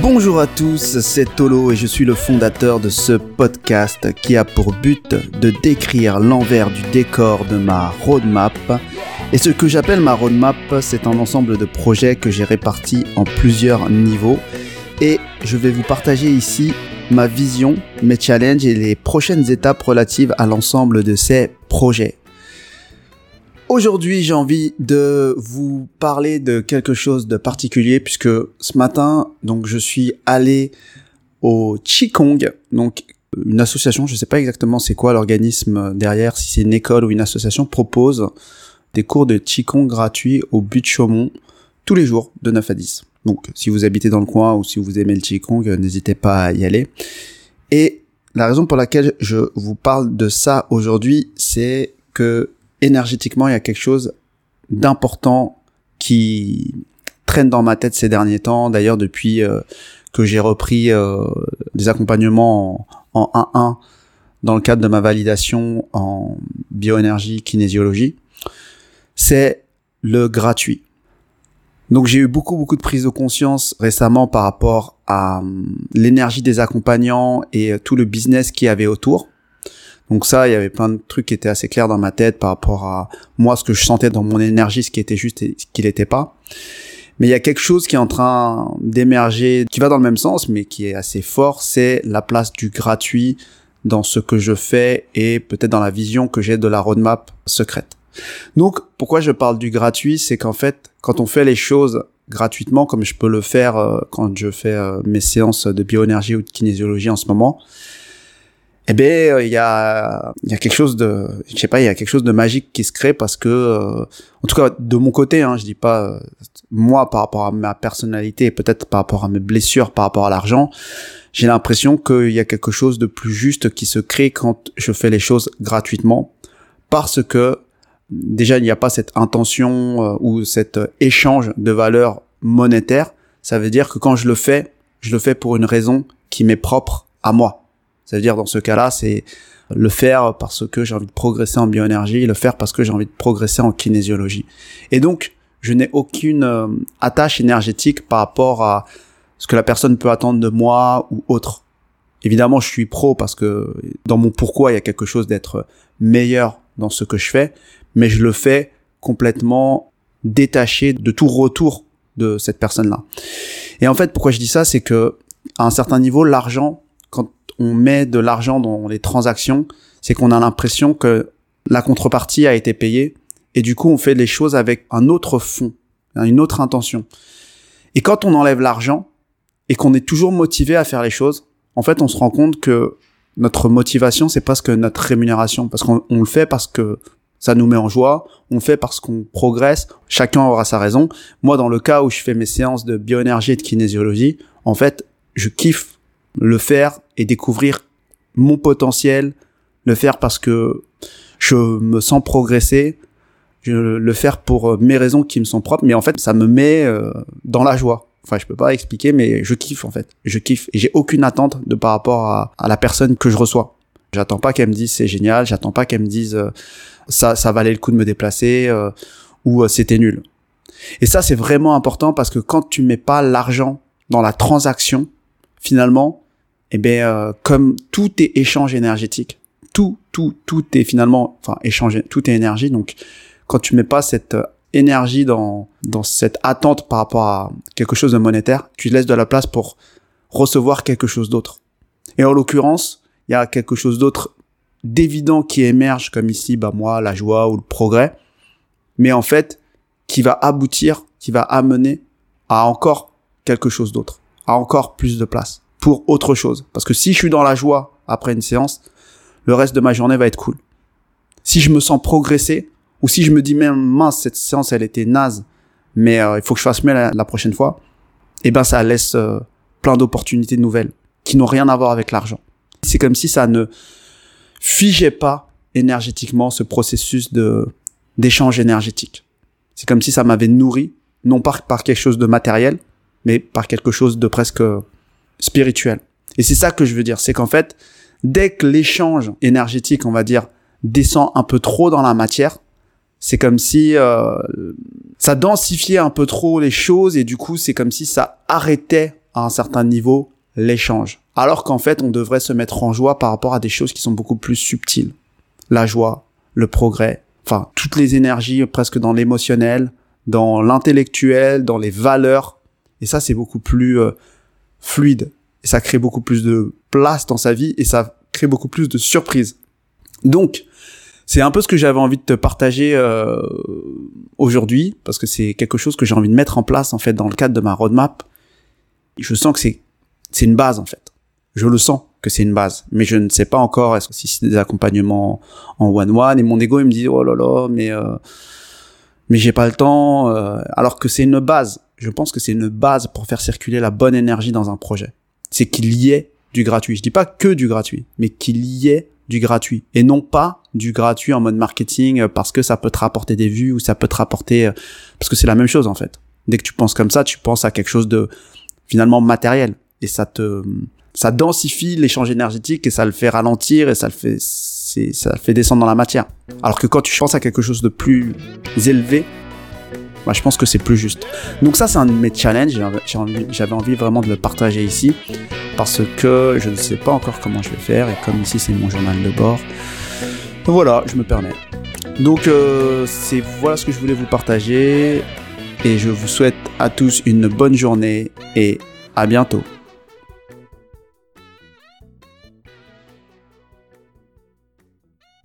Bonjour à tous, c'est Tolo et je suis le fondateur de ce podcast qui a pour but de décrire l'envers du décor de ma roadmap. Et ce que j'appelle ma roadmap, c'est un ensemble de projets que j'ai répartis en plusieurs niveaux. Et je vais vous partager ici ma vision, mes challenges et les prochaines étapes relatives à l'ensemble de ces projets. Aujourd'hui, j'ai envie de vous parler de quelque chose de particulier puisque ce matin, donc je suis allé au Qigong, donc une association, je ne sais pas exactement c'est quoi l'organisme derrière, si c'est une école ou une association, propose des cours de Qigong gratuits au but de Chaumont tous les jours de 9 à 10. Donc si vous habitez dans le coin ou si vous aimez le Qigong, n'hésitez pas à y aller. Et la raison pour laquelle je vous parle de ça aujourd'hui, c'est que énergétiquement, il y a quelque chose d'important qui traîne dans ma tête ces derniers temps. D'ailleurs, depuis euh, que j'ai repris euh, des accompagnements en, 1-1 dans le cadre de ma validation en bioénergie, kinésiologie, c'est le gratuit. Donc j'ai eu beaucoup beaucoup de prise de conscience récemment par rapport à hum, l'énergie des accompagnants et tout le business qui avait autour. Donc ça, il y avait plein de trucs qui étaient assez clairs dans ma tête par rapport à moi, ce que je sentais dans mon énergie, ce qui était juste et ce qui n'était pas. Mais il y a quelque chose qui est en train d'émerger, qui va dans le même sens, mais qui est assez fort, c'est la place du gratuit dans ce que je fais et peut-être dans la vision que j'ai de la roadmap secrète. Donc, pourquoi je parle du gratuit, c'est qu'en fait, quand on fait les choses gratuitement, comme je peux le faire euh, quand je fais euh, mes séances de bioénergie ou de kinésiologie en ce moment, eh ben il y a il y a quelque chose de je sais pas il y a quelque chose de magique qui se crée parce que euh, en tout cas de mon côté hein je dis pas euh, moi par rapport à ma personnalité et peut-être par rapport à mes blessures par rapport à l'argent j'ai l'impression qu'il y a quelque chose de plus juste qui se crée quand je fais les choses gratuitement parce que déjà il n'y a pas cette intention euh, ou cet échange de valeurs monétaires. Ça veut dire que quand je le fais je le fais pour une raison qui m'est propre à moi c'est-à-dire dans ce cas-là, c'est le faire parce que j'ai envie de progresser en bioénergie, le faire parce que j'ai envie de progresser en kinésiologie. Et donc, je n'ai aucune euh, attache énergétique par rapport à ce que la personne peut attendre de moi ou autre. Évidemment, je suis pro parce que dans mon pourquoi, il y a quelque chose d'être meilleur dans ce que je fais, mais je le fais complètement détaché de tout retour de cette personne-là. Et en fait, pourquoi je dis ça, c'est que à un certain niveau, l'argent on met de l'argent dans les transactions, c'est qu'on a l'impression que la contrepartie a été payée et du coup on fait les choses avec un autre fond, une autre intention. Et quand on enlève l'argent et qu'on est toujours motivé à faire les choses, en fait on se rend compte que notre motivation c'est parce que notre rémunération, parce qu'on le fait parce que ça nous met en joie, on le fait parce qu'on progresse, chacun aura sa raison. Moi dans le cas où je fais mes séances de bioénergie et de kinésiologie, en fait je kiffe le faire et découvrir mon potentiel, le faire parce que je me sens progresser, je le faire pour euh, mes raisons qui me sont propres, mais en fait, ça me met euh, dans la joie. Enfin, je peux pas expliquer, mais je kiffe en fait. Je kiffe et j'ai aucune attente de par rapport à, la personne que je reçois. J'attends pas qu'elle me dise c'est génial, j'attends pas qu'elle me dise euh, ça ça valait le coup de me déplacer ou c'était nul. Et ça c'est vraiment important parce que quand tu mets pas l'argent dans la transaction, finalement, eh bien, euh, comme tout est échange énergétique, tout, tout, tout est finalement, enfin, échange, tout est énergie. Donc, quand tu mets pas cette euh, énergie dans, dans cette attente par rapport à quelque chose de monétaire, tu laisses de la place pour recevoir quelque chose d'autre. Et en l'occurrence, il y a quelque chose d'autre d'évident qui émerge, comme ici, bah, moi, la joie ou le progrès. Mais en fait, qui va aboutir, qui va amener à encore quelque chose d'autre, à encore plus de place pour autre chose. Parce que si je suis dans la joie après une séance, le reste de ma journée va être cool. Si je me sens progresser, ou si je me dis même mince cette séance elle était naze, mais euh, il faut que je fasse mieux la, prochaine fois, eh ben ça laisse euh, plein d'opportunités nouvelles qui n'ont rien à voir avec l'argent. C'est comme si ça ne figeait pas énergétiquement ce processus de d'échange énergétique. C'est comme si ça m'avait nourri, non pas par quelque chose de matériel, mais par quelque chose de presque spirituel. Et c'est ça que je veux dire, c'est qu'en fait, dès que l'échange énergétique, on va dire, descend un peu trop dans la matière, c'est comme si euh, ça densifiait un peu trop les choses et du coup c'est comme si ça arrêtait à un certain niveau l'échange. Alors qu'en fait on devrait se mettre en joie par rapport à des choses qui sont beaucoup plus subtiles. La joie, le progrès, enfin toutes les énergies presque dans l'émotionnel, dans l'intellectuel, dans les valeurs. Et ça c'est beaucoup plus euh, fluide. Et ça crée beaucoup plus de place dans sa vie et ça crée beaucoup plus de surprises. Donc, c'est un peu ce que j'avais envie de te partager euh, aujourd'hui parce que c'est quelque chose que j'ai envie de mettre en place en fait dans le cadre de ma roadmap. Je sens que c'est c'est une base en fait. Je le sens que c'est une base, mais je ne sais pas encore est-ce que si c'est des accompagnements en one one et mon ego il me dit oh là là mais euh, mais j'ai pas le temps euh, alors que c'est une base. Je pense que c'est une base pour faire circuler la bonne énergie dans un projet. C'est qu'il y ait du gratuit. Je dis pas que du gratuit, mais qu'il y ait du gratuit et non pas du gratuit en mode marketing euh, parce que ça peut te rapporter des vues ou ça peut te rapporter euh, parce que c'est la même chose en fait. Dès que tu penses comme ça, tu penses à quelque chose de finalement matériel et ça te ça densifie l'échange énergétique et ça le fait ralentir et ça le fait ça fait descendre dans la matière. Alors que quand tu penses à quelque chose de plus élevé, bah, je pense que c'est plus juste. Donc ça, c'est un de mes challenges. J'avais envie, vraiment de le partager ici parce que je ne sais pas encore comment je vais faire et comme ici c'est mon journal de bord, voilà, je me permets. Donc euh, c'est voilà ce que je voulais vous partager et je vous souhaite à tous une bonne journée et à bientôt.